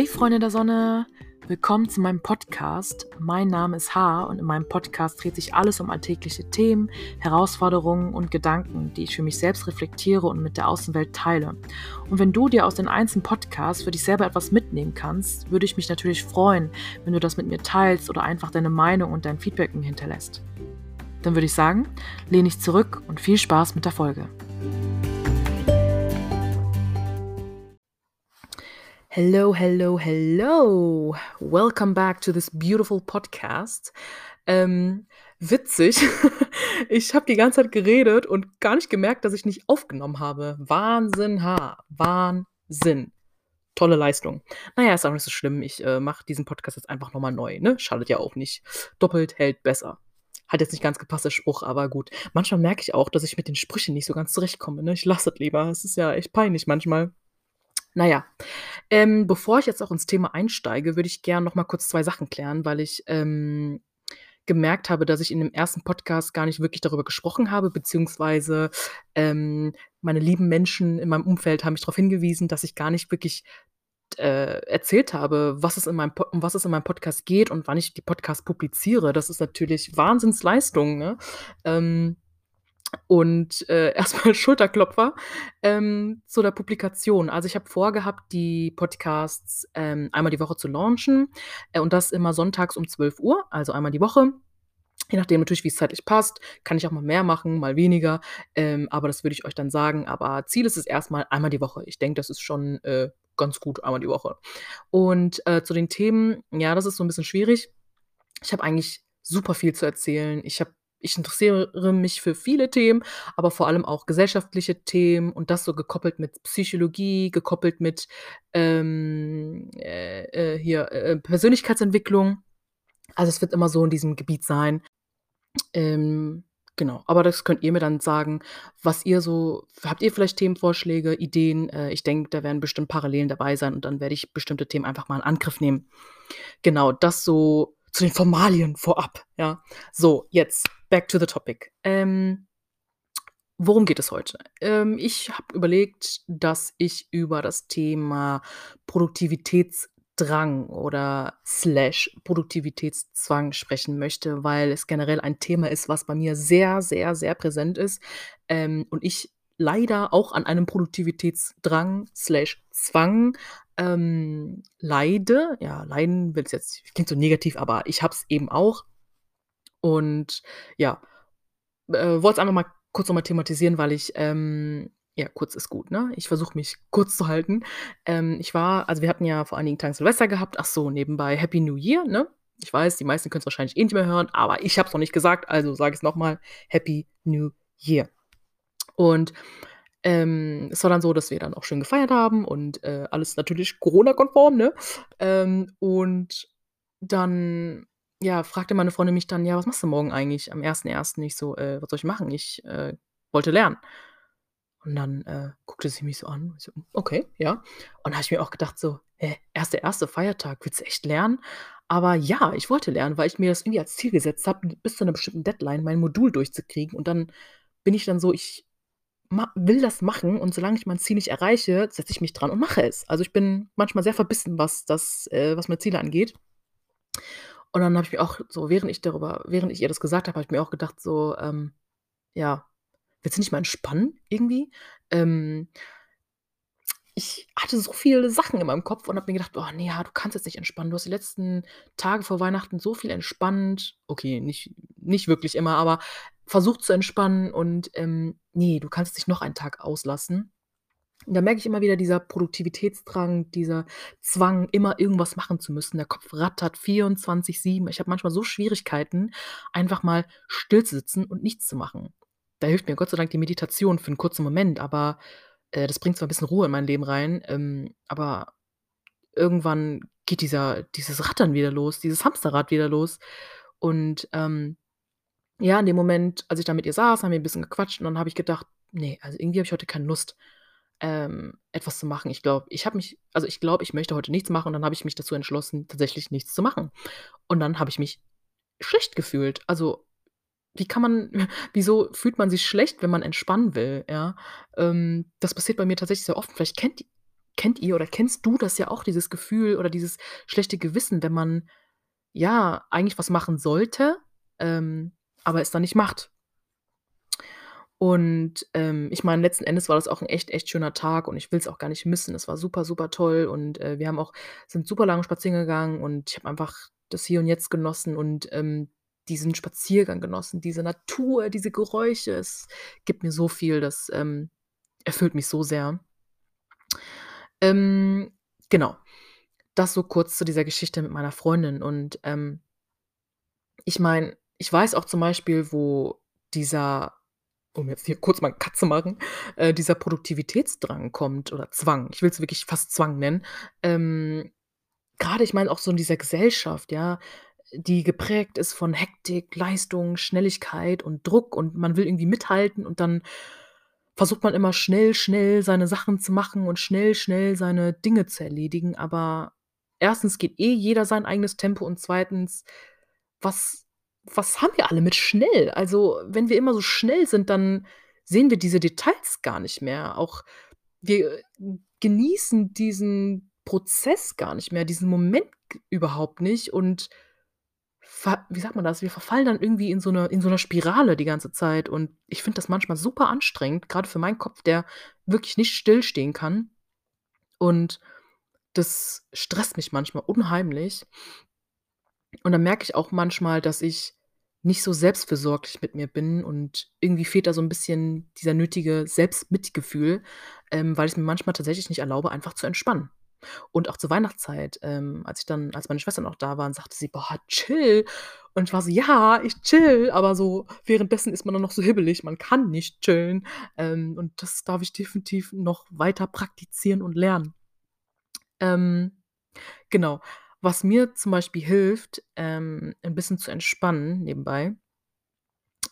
Hey Freunde der Sonne, willkommen zu meinem Podcast. Mein Name ist H und in meinem Podcast dreht sich alles um alltägliche Themen, Herausforderungen und Gedanken, die ich für mich selbst reflektiere und mit der Außenwelt teile. Und wenn du dir aus den einzelnen Podcasts für dich selber etwas mitnehmen kannst, würde ich mich natürlich freuen, wenn du das mit mir teilst oder einfach deine Meinung und dein Feedback mir hinterlässt. Dann würde ich sagen, lehne ich zurück und viel Spaß mit der Folge. Hello, hello, hello. Welcome back to this beautiful podcast. Ähm, witzig. ich habe die ganze Zeit geredet und gar nicht gemerkt, dass ich nicht aufgenommen habe. Wahnsinn, ha. Wahnsinn. Tolle Leistung. Naja, ist auch nicht so schlimm. Ich äh, mache diesen Podcast jetzt einfach nochmal neu. Ne? Schadet ja auch nicht. Doppelt hält besser. Hat jetzt nicht ganz gepasst, der Spruch, aber gut. Manchmal merke ich auch, dass ich mit den Sprüchen nicht so ganz zurechtkomme. Ne? Ich lasse es lieber. Es ist ja echt peinlich manchmal. Naja, ähm, bevor ich jetzt auch ins Thema einsteige, würde ich gerne noch mal kurz zwei Sachen klären, weil ich ähm, gemerkt habe, dass ich in dem ersten Podcast gar nicht wirklich darüber gesprochen habe, beziehungsweise ähm, meine lieben Menschen in meinem Umfeld haben mich darauf hingewiesen, dass ich gar nicht wirklich äh, erzählt habe, was es in meinem um was es in meinem Podcast geht und wann ich die Podcasts publiziere. Das ist natürlich Wahnsinnsleistung. Ne? Ähm, und äh, erstmal Schulterklopfer ähm, zu der Publikation. Also ich habe vorgehabt, die Podcasts ähm, einmal die Woche zu launchen äh, und das immer sonntags um 12 Uhr, also einmal die Woche. Je nachdem natürlich, wie es zeitlich passt, kann ich auch mal mehr machen, mal weniger. Ähm, aber das würde ich euch dann sagen. Aber Ziel ist es erstmal einmal die Woche. Ich denke, das ist schon äh, ganz gut, einmal die Woche. Und äh, zu den Themen, ja, das ist so ein bisschen schwierig. Ich habe eigentlich super viel zu erzählen. Ich habe ich interessiere mich für viele Themen, aber vor allem auch gesellschaftliche Themen und das so gekoppelt mit Psychologie, gekoppelt mit ähm, äh, äh, hier äh, Persönlichkeitsentwicklung. Also es wird immer so in diesem Gebiet sein. Ähm, genau, aber das könnt ihr mir dann sagen, was ihr so, habt ihr vielleicht Themenvorschläge, Ideen? Äh, ich denke, da werden bestimmt Parallelen dabei sein und dann werde ich bestimmte Themen einfach mal in Angriff nehmen. Genau, das so zu den Formalien vorab. Ja, so jetzt back to the topic. Ähm, worum geht es heute? Ähm, ich habe überlegt, dass ich über das Thema Produktivitätsdrang oder slash Produktivitätszwang sprechen möchte, weil es generell ein Thema ist, was bei mir sehr, sehr, sehr präsent ist ähm, und ich leider auch an einem Produktivitätsdrang slash Zwang ähm, leide. Ja, leiden will es jetzt, klingt so negativ, aber ich habe es eben auch. Und ja, äh, wollte es einfach mal kurz nochmal thematisieren, weil ich, ähm, ja, kurz ist gut, ne? Ich versuche mich kurz zu halten. Ähm, ich war, also wir hatten ja vor einigen Tagen Silvester gehabt. Ach so, nebenbei Happy New Year, ne? Ich weiß, die meisten können es wahrscheinlich eh nicht mehr hören, aber ich habe es noch nicht gesagt, also sage ich es nochmal. Happy New Year. Und ähm, es war dann so, dass wir dann auch schön gefeiert haben und äh, alles natürlich Corona-konform, ne? Ähm, und dann ja, fragte meine Freundin mich dann: „Ja, was machst du morgen eigentlich am 1.1.?“ Ich so: „Äh, was soll ich machen? Ich, äh, wollte lernen.“ Und dann, äh, guckte sie mich so an. So: hm, „Okay, ja.“ Und habe ich mir auch gedacht so: „Hä, 1.1. Feiertag, willst du echt lernen?“ Aber ja, ich wollte lernen, weil ich mir das irgendwie als Ziel gesetzt habe, bis zu einer bestimmten Deadline mein Modul durchzukriegen. Und dann bin ich dann so, ich will das machen und solange ich mein Ziel nicht erreiche, setze ich mich dran und mache es. Also, ich bin manchmal sehr verbissen, was das äh, was meine Ziele angeht. Und dann habe ich mir auch so, während ich darüber während ich ihr das gesagt habe, habe ich mir auch gedacht so, ähm, ja, willst du nicht mal entspannen irgendwie? Ähm, ich hatte so viele Sachen in meinem Kopf und habe mir gedacht: „Oh ne, ja, du kannst jetzt nicht entspannen. Du hast die letzten Tage vor Weihnachten so viel entspannt.“ Okay, nicht nicht wirklich immer, aber versucht zu entspannen und, ähm, ne, du kannst dich noch einen Tag auslassen. Und da merke ich immer wieder dieser Produktivitätsdrang, dieser Zwang, immer irgendwas machen zu müssen. Der Kopf rattert 24/7. Ich habe manchmal so Schwierigkeiten, einfach mal still zu sitzen und nichts zu machen. Da hilft mir Gott sei Dank die Meditation für 'n kurzen Moment, aber, äh, das bringt zwar 'n bisschen Ruhe in mein Leben rein, ähm, aber irgendwann geht dieser dieses Rattern wieder los, dieses Hamsterrad wieder los. Und, ähm, ja, in dem Moment, als ich da mit ihr saß, haben wir 'n bisschen gequatscht und dann habe ich gedacht: „Ne, also irgendwie habe ich heute keine Lust.“ ähm, etwas zu machen. Ich glaube, ich habe mich also, ich glaube, ich möchte heute nichts machen und dann habe ich mich dazu entschlossen, tatsächlich nichts zu machen. Und dann habe ich mich schlecht gefühlt. Also, wie kann man wieso fühlt man sich schlecht, wenn man entspannen will, ja? Ähm, das passiert bei mir tatsächlich sehr oft. Vielleicht kennt kennt ihr oder kennst du das ja auch, dieses Gefühl oder dieses schlechte Gewissen, wenn man, ja, eigentlich was machen sollte, ähm, aber es dann nicht macht? Und, ähm, ich meine, letzten Endes war das auch 'n echt, echt schöner Tag und ich will's auch gar nicht missen. Es war super, super toll und, äh, wir haben auch sind super lang spazieren gegangen und ich habe einfach das Hier und Jetzt genossen und, ähm, diesen Spaziergang genossen, diese Natur, diese Geräusche. Es gibt mir so viel, das, ähm, erfüllt mich so sehr. Ähm, genau. Das so kurz zu dieser Geschichte mit meiner Freundin und, ähm ich meine, ich weiß auch zum Beispiel, wo dieser um jetzt hier kurz mal 'n Cut zu machen, äh, dieser Produktivitätsdrang kommt oder Zwang. Ich will's wirklich fast Zwang nennen. Ähm, grade ich meine auch so in dieser Gesellschaft, ja, die geprägt ist von Hektik, Leistung, Schnelligkeit und Druck und man will irgendwie mithalten und dann versucht man immer schnell, schnell seine Sachen zu machen und schnell, schnell seine Dinge zu erledigen. Aber 1. geht eh jeder sein eigenes Tempo und 2. was was haben wir alle mit schnell? Also, wenn wir immer so schnell sind, dann sehen wir diese Details gar nicht mehr. Auch wir genießen diesen Prozess gar nicht mehr, diesen Moment überhaupt nicht und wie sagt man das? Wir verfallen dann irgendwie in so 'ne in so 'ner Spirale die ganze Zeit und ich finde das manchmal super anstrengend, grade für meinen Kopf, der wirklich nicht stillstehen kann. Und das stresst mich manchmal unheimlich. Und dann merke ich auch manchmal, dass ich nicht so selbstfürsorglich mit mir bin und irgendwie fehlt da so 'n bisschen dieser nötige Selbstmitgefühl, ähm, weil ich's mir manchmal tatsächlich nicht erlaube, einfach zu entspannen. Und auch zur Weihnachtszeit, ähm, als ich dann als meine Schwestern auch da waren, sagte sie: „Boah, chill.“ Und ich war so: „Ja, ich chill“, aber so währenddessen ist man dann noch so hibbelig, man kann nicht chillen. Ähm, und das darf ich definitiv noch weiter praktizieren und lernen. Ähm, genau. Was mir zum Beispiel hilft, ähm, 'n bisschen zu entspannen nebenbei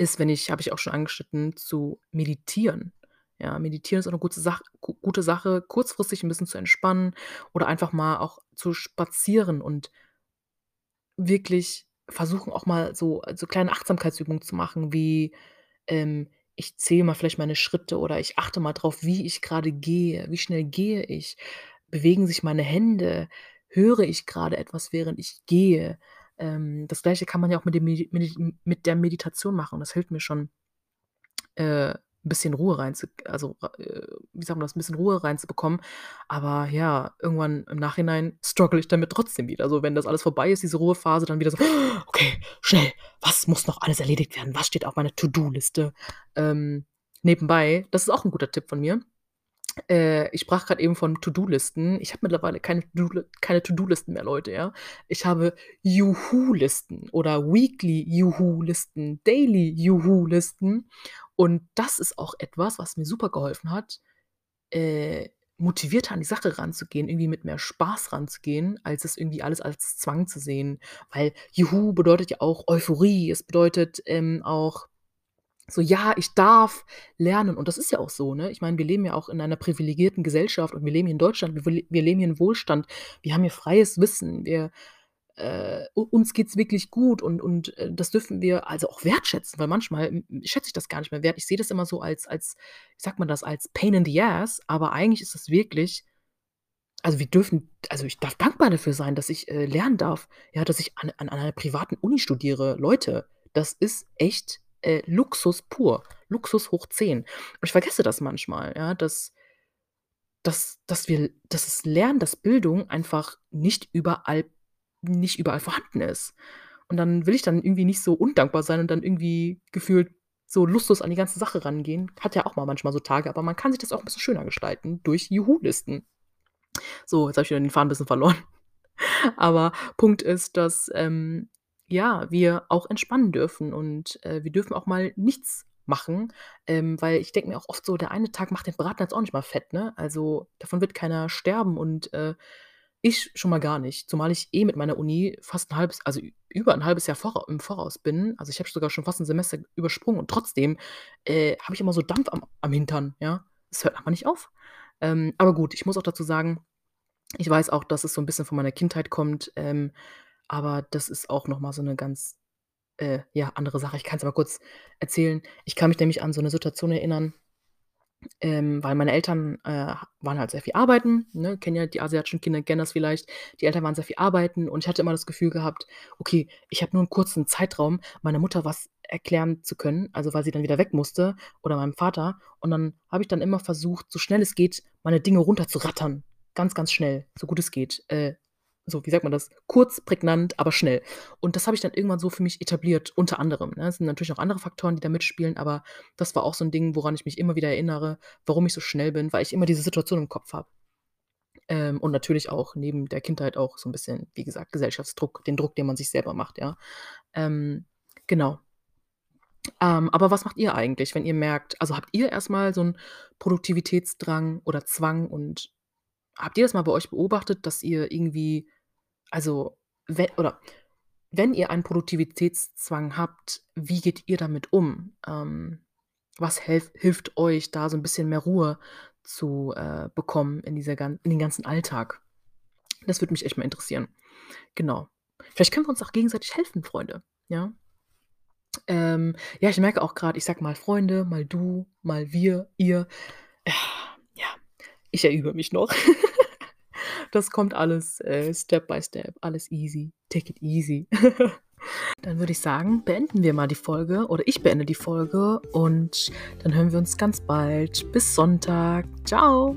ist, wenn ich habe ich auch schon angeschnitten, zu meditieren. Ja, meditieren ist auch 'ne gute Sach gu gute Sache, kurzfristig 'n bisschen zu entspannen oder einfach mal auch zu spazieren und wirklich versuchen, auch mal so so kleine Achtsamkeitsübungen zu machen, wie, ähm, ich zähle mal vielleicht meine Schritte oder ich achte mal drauf, wie ich grade gehe. Wie schnell gehe ich? Bewegen sich meine Hände? Höre ich grade etwas, während ich gehe? Ähm, das Gleiche kann man ja auch mit dem Medi mit der Meditation machen. Das hilft mir schon, äh, 'n bisschen Ruhe rein also, äh, wie sagt man das, 'n bisschen Ruhe reinzubekommen. Aber ja, irgendwann im Nachhinein struggle ich damit trotzdem wieder. Also, wenn das alles vorbei ist, diese Ruhephase, dann wieder so: „Okay, schnell, was muss noch alles erledigt werden? Was steht auf meiner To-do-Liste?“ Ähm, nebenbei, das ist auch 'n guter Tipp von mir. Äh, ich sprach grad eben von To-do-Listen. Ich habe mittlerweile keine To-do-Listen mehr, Leute, ja? Ich habe Juhu-Listen oder Weekly Juhu-Listen, Daily Juhu-Listen. Und das ist auch etwas, was mir super geholfen hat, äh, motivierter an die Sache ranzugehen, irgendwie mit mehr Spaß ranzugehen, als es irgendwie alles als Zwang zu sehen. Weil Juhu bedeutet ja auch Euphorie. Es bedeutet, ähm, auch so: „Ja, ich darf lernen.“ Und das ist ja auch so, ne? Ich meine, wir leben ja auch in einer privilegierten Gesellschaft und wir leben hier in Deutschland. Wir wir leben hier in Wohlstand. Wir haben hier freies Wissen. Wir äh, uns geht's wirklich gut und und, äh, das dürfen wir also auch wertschätzen, weil manchmal, hm, schätze ich das gar nicht mehr wert. Ich sehe das immer so als als wie sagt man das, als Pain in the Ass, aber eigentlich ist es wirklich also, wir dürfen also, ich darf dankbar dafür sein, dass ich, äh, lernen darf, ja, dass ich an an einer privaten Uni studiere. Leute, das ist echt, äh, Luxus pur, Luxus hoch 10. Und ich vergesse das manchmal, ja, dass dass dass wir dass das Lernen, dass Bildung einfach nicht überall nicht überall vorhanden ist. Und dann will ich dann irgendwie nicht so undankbar sein und dann irgendwie gefühlt so lustlos an die ganze Sache rangehen. Hat ja auch mal manchmal so Tage, aber man kann sich das auch 'n bisschen schöner gestalten durch Juhu-Listen. So, jetzt habe ich wieder den Faden 'n bisschen verloren. Aber Punkt ist, dass, ähm, ja, wir auch entspannen dürfen und, äh, wir dürfen auch mal nichts machen, ähm, weil ich denke mir auch oft so: „Der eine Tag macht den Braten jetzt auch nicht mal fett“, ne? Also, davon wird keiner sterben und, äh, ich schon mal gar nicht, zumal ich eh mit meiner Uni fast 'n halbes also, über 'n halbes Jahr vora im Voraus bin. Also, ich habe sogar schon fast 'n Semester übersprungen und trotzdem, äh, habe ich immer so Dampf am am Hintern, ja? Es hört einfach nicht auf. Ähm, aber gut, ich muss auch dazu sagen, ich weiß auch, dass es so 'n bisschen von meiner Kindheit kommt, ähm, aber das ist auch noch mal so 'ne ganz, äh, ja, andere Sache. Ich kann's aber kurz erzählen. Ich kann mich nämlich an so 'ne Situation erinnern Ähm, weil meine Eltern, äh, waren halt sehr viel arbeiten, ne? Kennen ja die asiatischen Kinder kennen das vielleicht. Die Eltern waren sehr viel arbeiten und ich hatte immer das Gefühl gehabt: „Okay, ich habe nur 'n kurzen Zeitraum, meiner Mutter was erklären zu können“, also, weil sie dann wieder weg musste oder meinem Vater. Und dann habe ich dann immer versucht, so schnell es geht, meine Dinge runterzurattern. Ganz, ganz schnell, so gut es geht. Äh, so, wie sagt man das? Kurz, prägnant, aber schnell. Und das habe ich dann irgendwann so für mich etabliert, unter anderem, ne? Es sind natürlich auch andere Faktoren, die da mitspielen, aber das war auch so 'n Ding, woran ich mich immer wieder erinnere, warum ich so schnell bin, weil ich immer diese Situation im Kopf habe. Ähm, und natürlich auch neben der Kindheit auch so 'n bisschen, wie gesagt, Gesellschaftsdruck, den Druck, den man sich selber macht, ja. Ähm, genau. Ähm, aber was macht ihr eigentlich, wenn ihr merkt also, habt ihr erst mal so 'n Produktivitätsdrang oder Zwang und habt ihr das mal bei euch beobachtet, dass ihr irgendwie also, we oder wenn ihr einen Produktivitätszwang habt, wie geht ihr damit um? Ähm, was hilft euch, da so 'n bisschen mehr Ruhe zu, äh, bekommen in dieser in den ganzen Alltag? Das würde mich echt mal interessieren. Genau. Vielleicht können wir uns auch gegenseitig helfen, Freunde, ja? Ähm, ja, ich merke auch grad, ich sage mal Freunde, mal du, mal wir, ihr. Ja, ich erübe mich noch. Das kommt alles, äh, Step by Step, alles easy. Take it easy. Dann würde ich sagen, beenden wir mal die Folge oder ich beende die Folge und dann hören wir uns ganz bald. Bis Sonntag. Tschau.